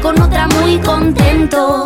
con otra muy contento.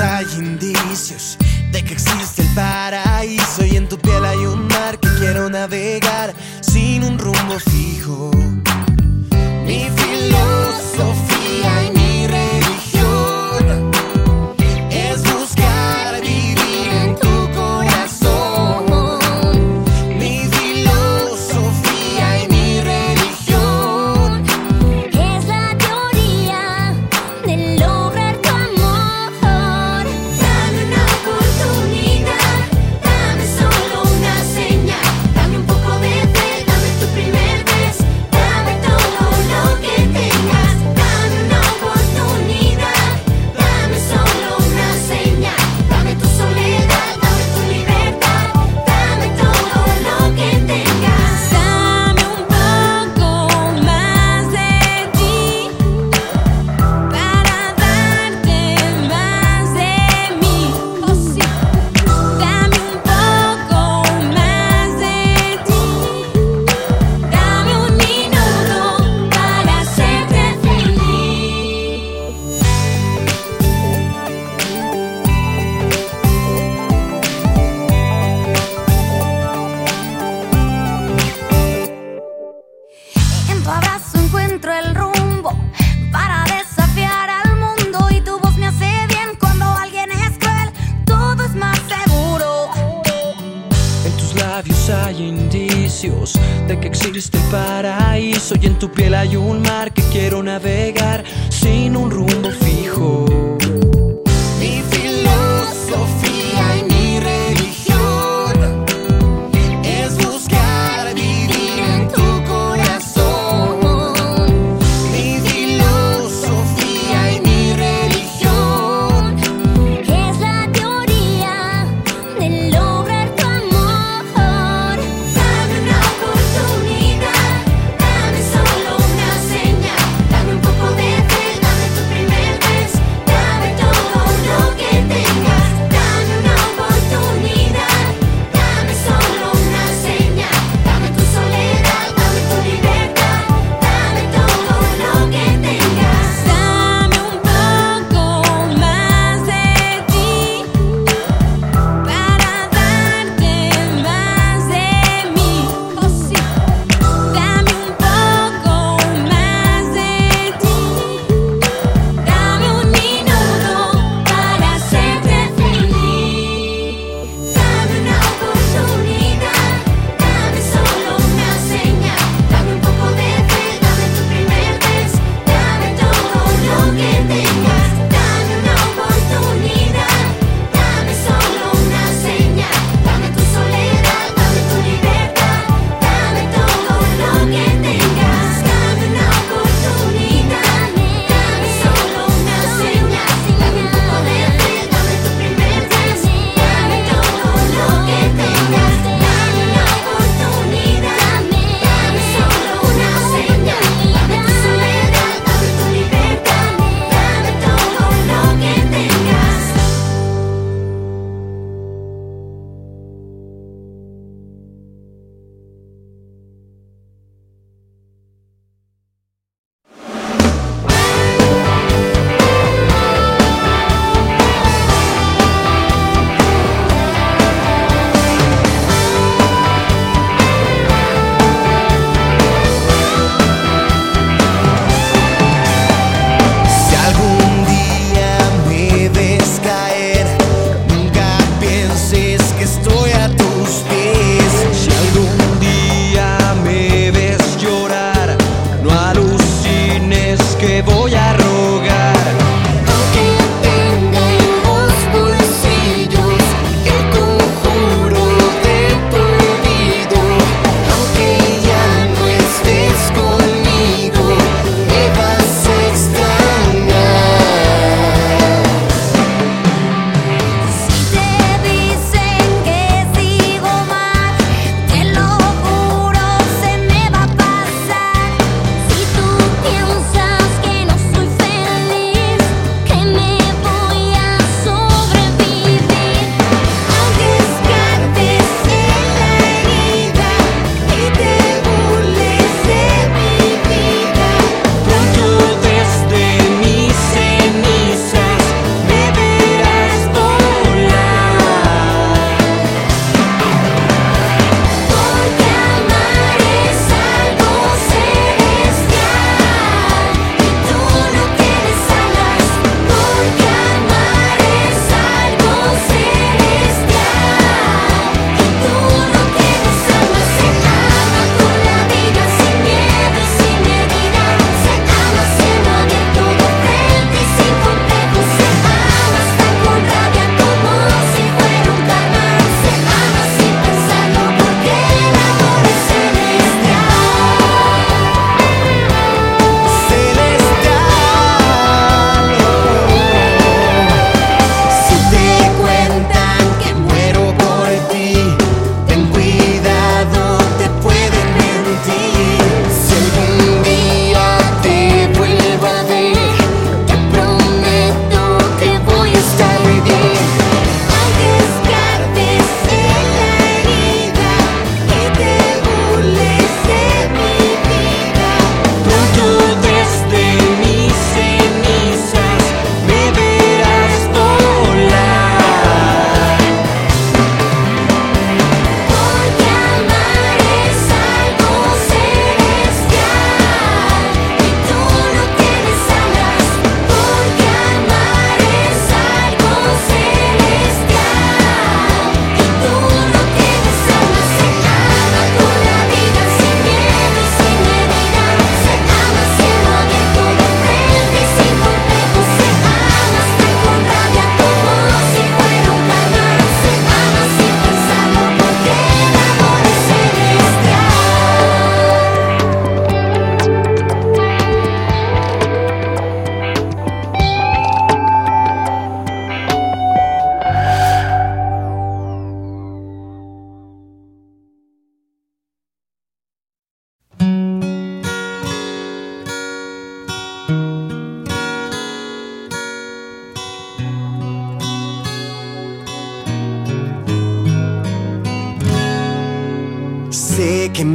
hay indicios de que existe el paraíso y en tu piel hay un mar que quiero navegar sin un rumbo fijo. Mi de que existe el paraíso y en tu piel hay un mar que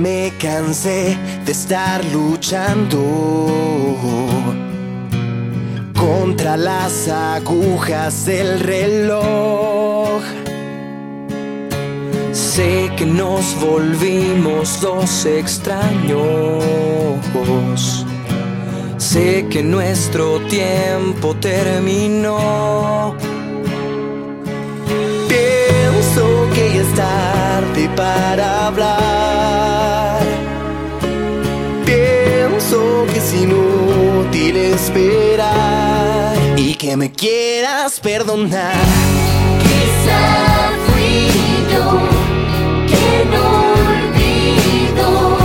Me cansé de estar luchando contra las agujas del reloj. Sé que nos volvimos dos extraños. Sé que nuestro tiempo terminó. Pienso que es tarde para hablar. Y que me quieras perdonar. Quizá fui yo que no olvido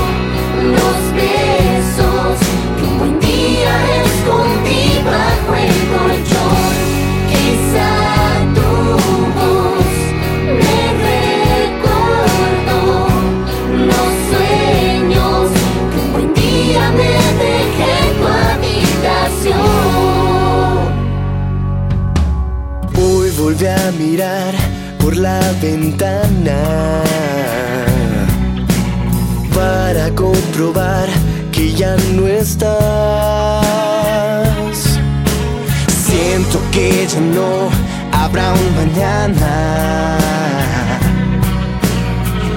los besos que un buen día escondí bajo el colchón. Para comprobar que ya no estás. Siento que ya no habrá un mañana.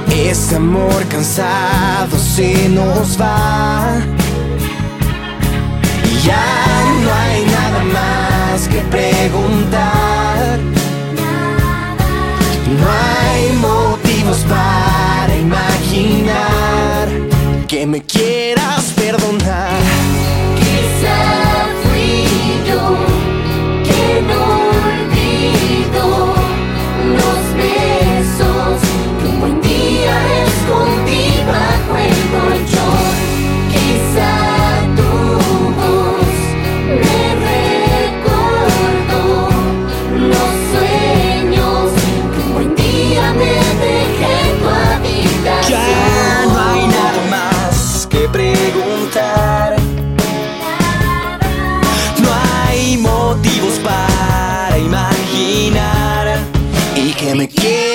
Ese amor cansado se nos va. Ya no hay nada más que preguntar. Hay motivos para imaginar que me quieras perdonar. Y que me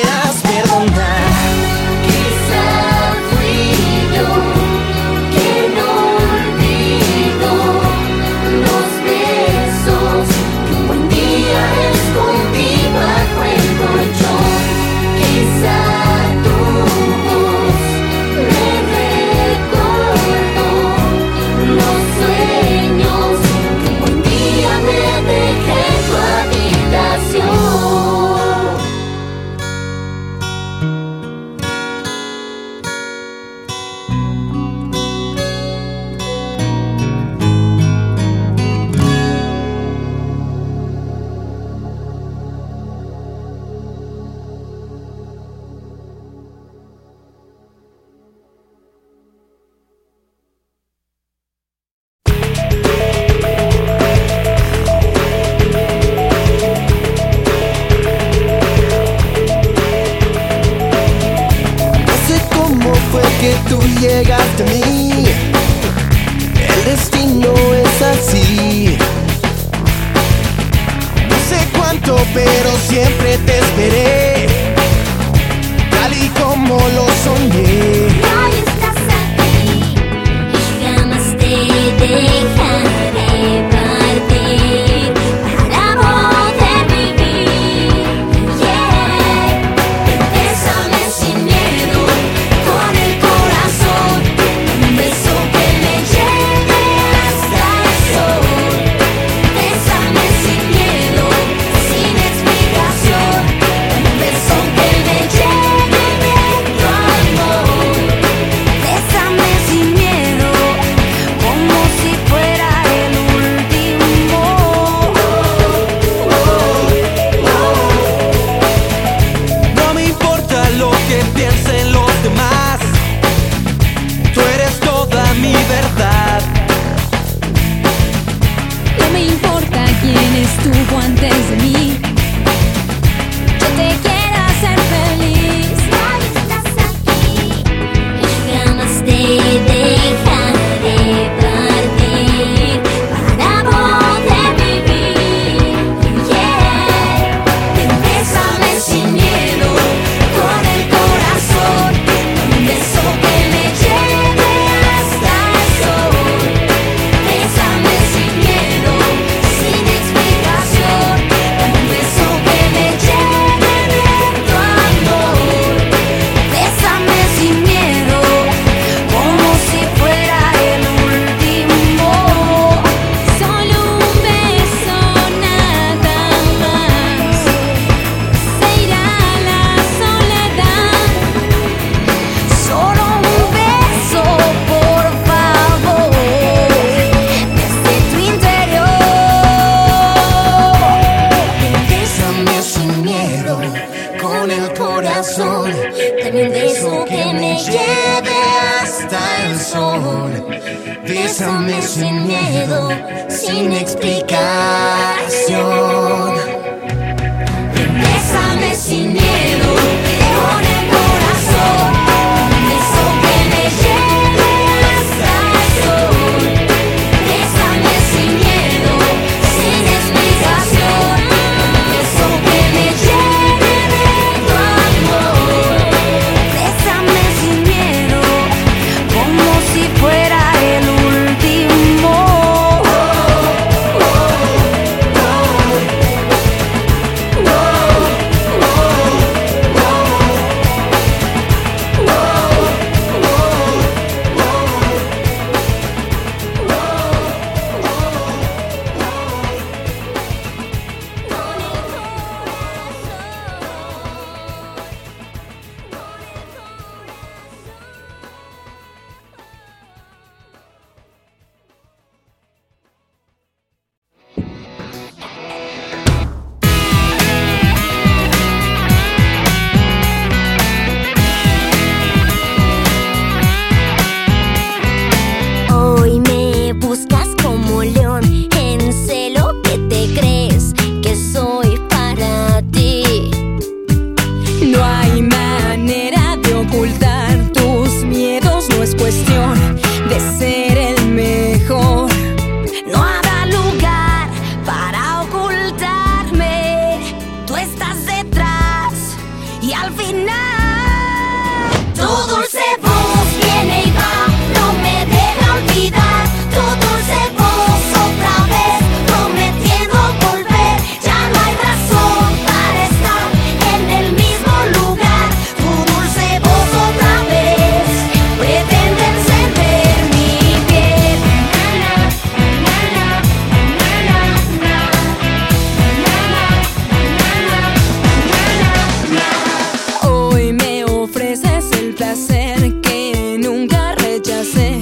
nunca rechacé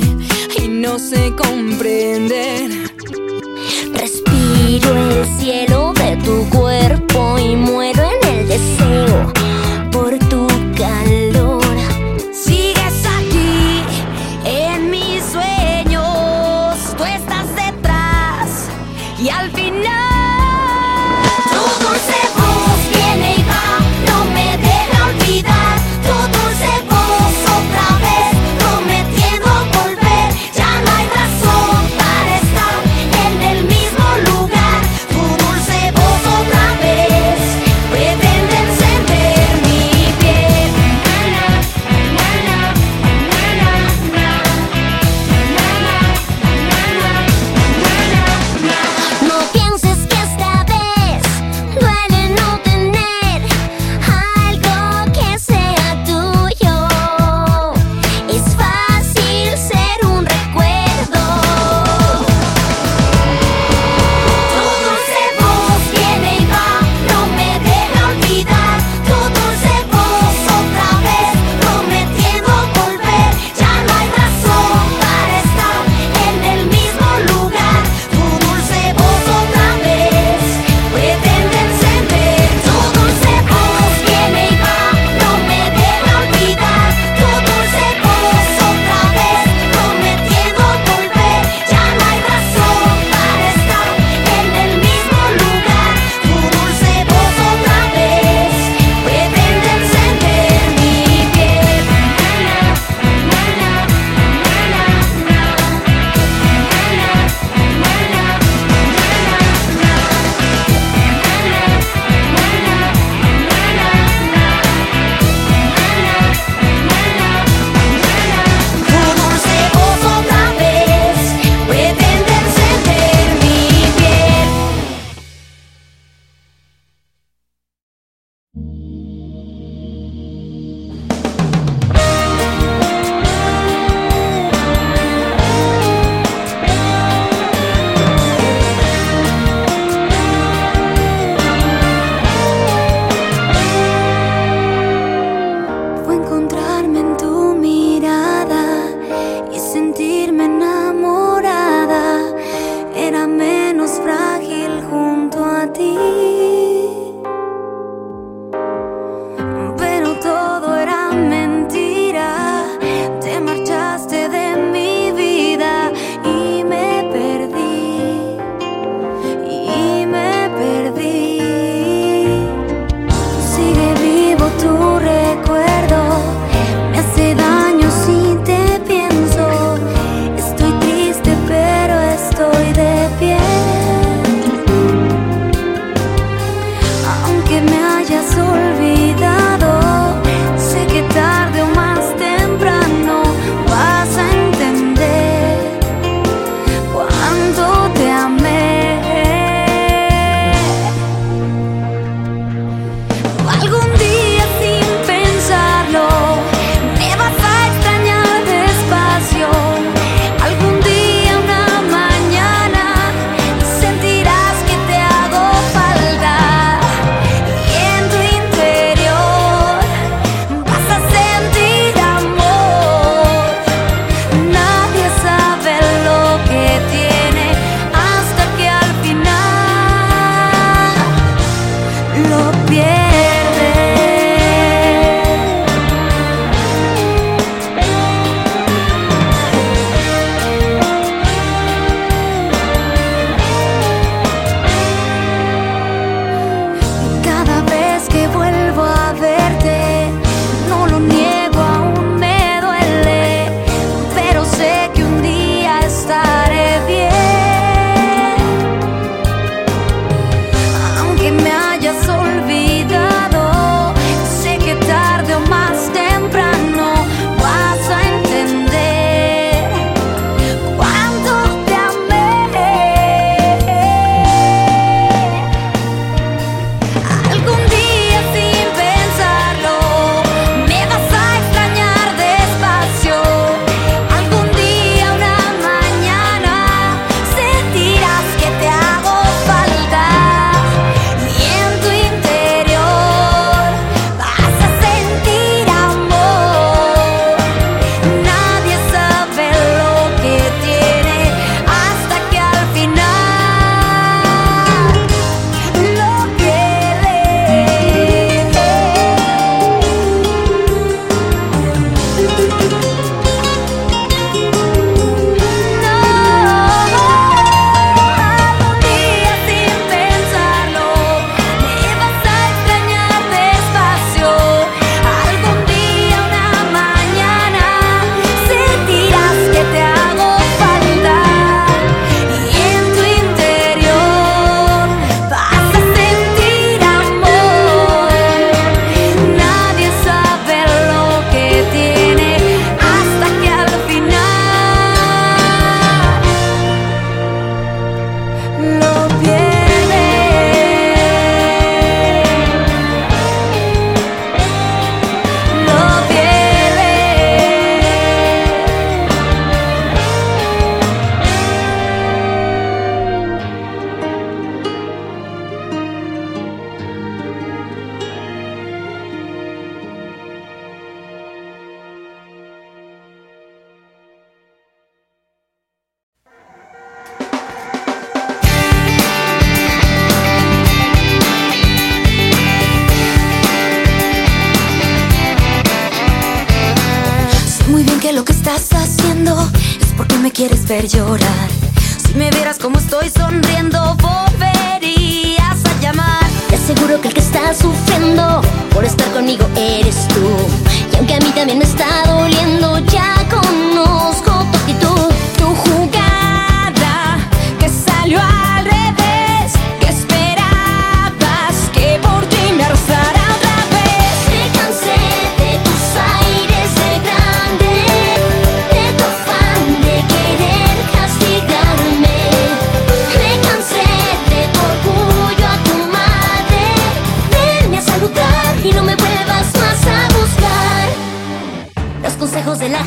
y no sé comprender. Respiro el cielo de tu cuerpo y muero.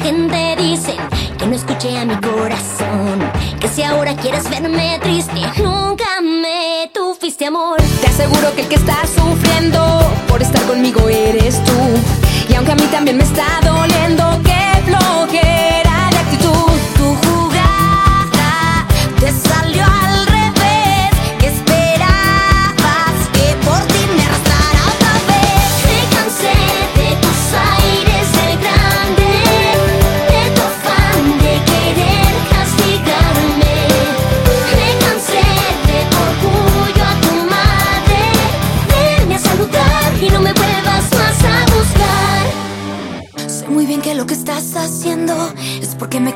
gente dicen que no escuché a mi corazón. Que si ahora quieres verme triste, nunca me tuviste amor. Te aseguro que el que está sufriendo por estar conmigo eres tú. Y aunque a mí también me está doliendo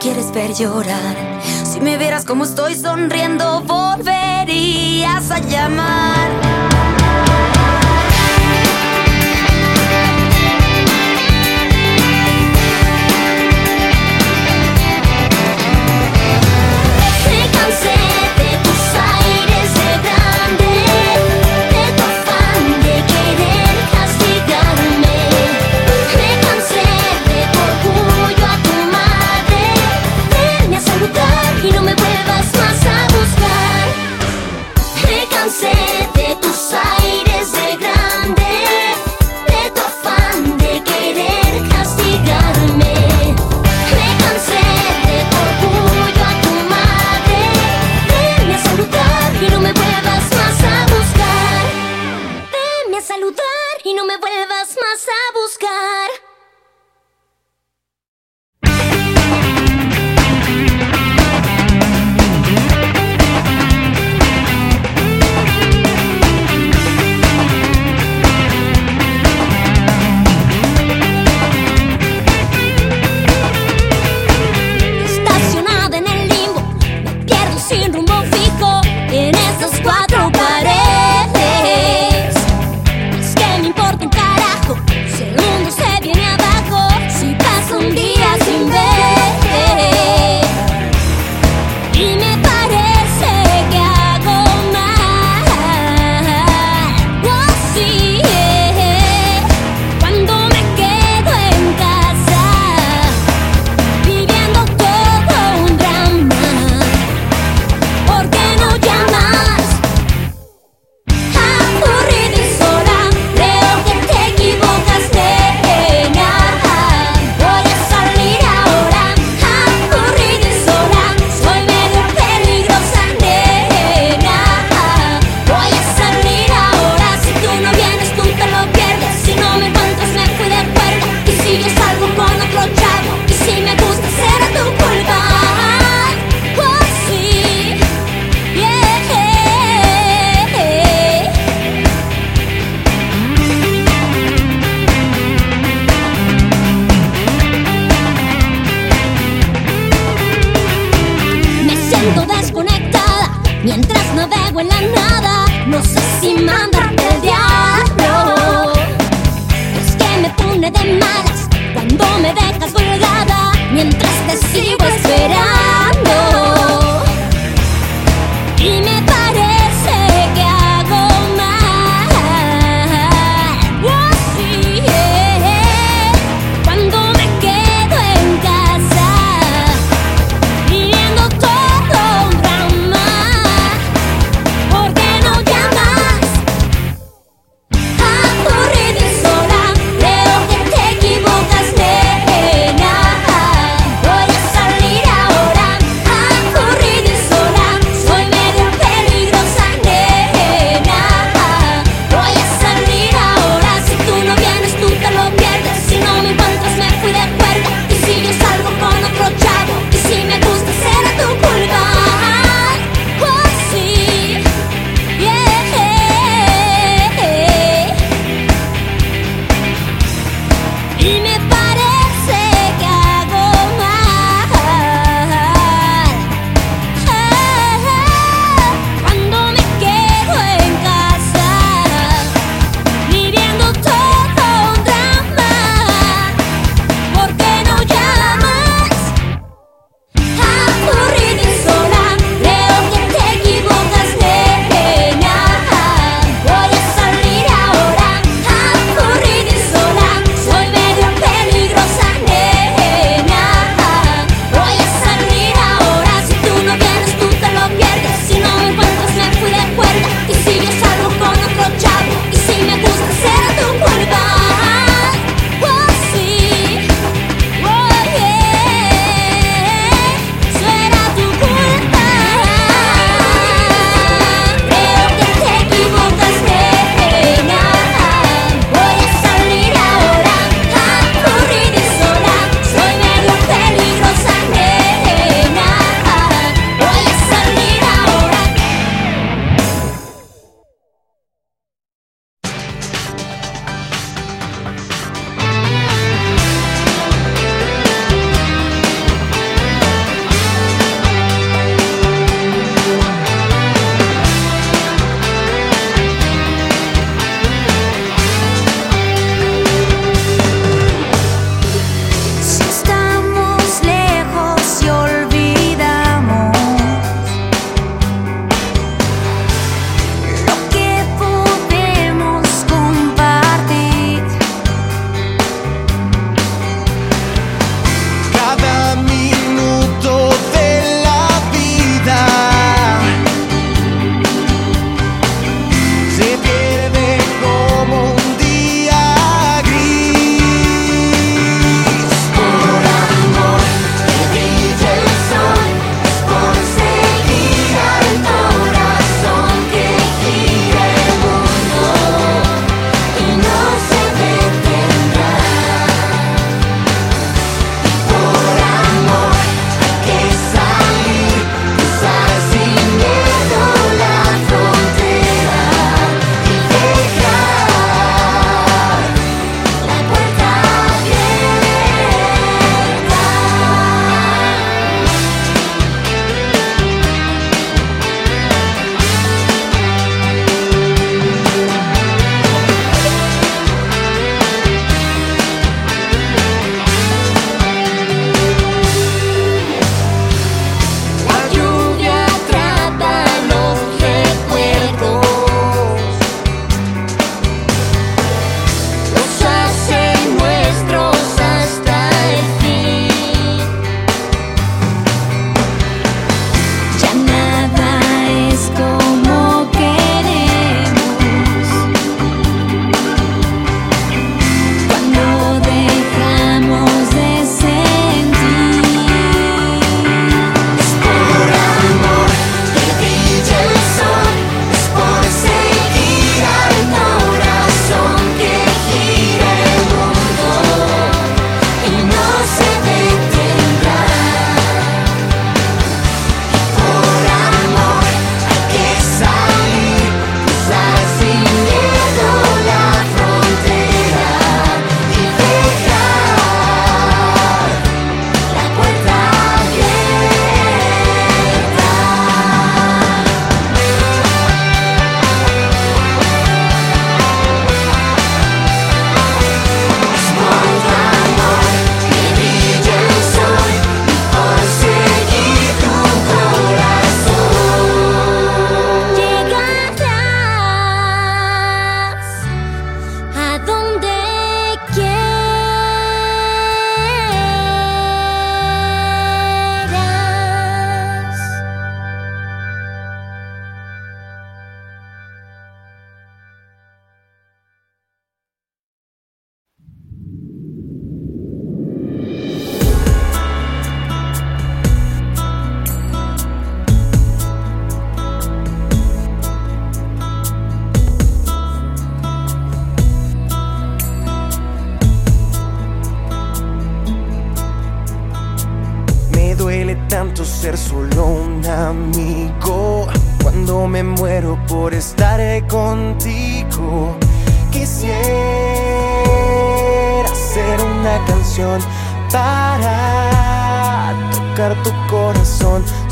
quieres ver llorar. Si me vieras como estoy sonriendo, volverías a llamar.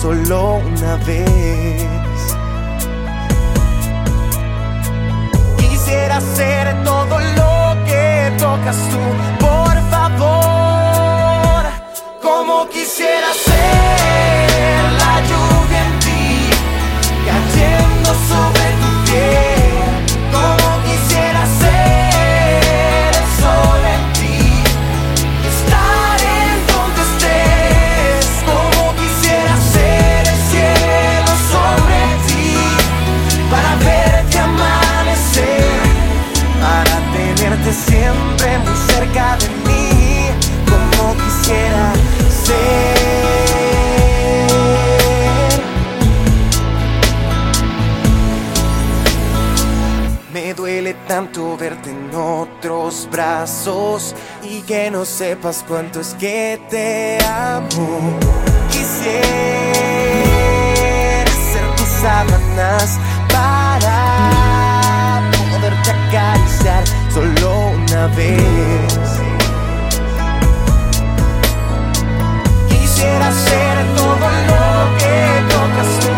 Solo una vez. Quisiera hacer todo lo que tocas tú, por favor, como quisiera ser tanto verte en otros brazos y que no sepas cuánto es que te amo. Quisiera ser tus sábanas para poderte acariciar solo una vez. Quisiera ser todo lo que tocas tú,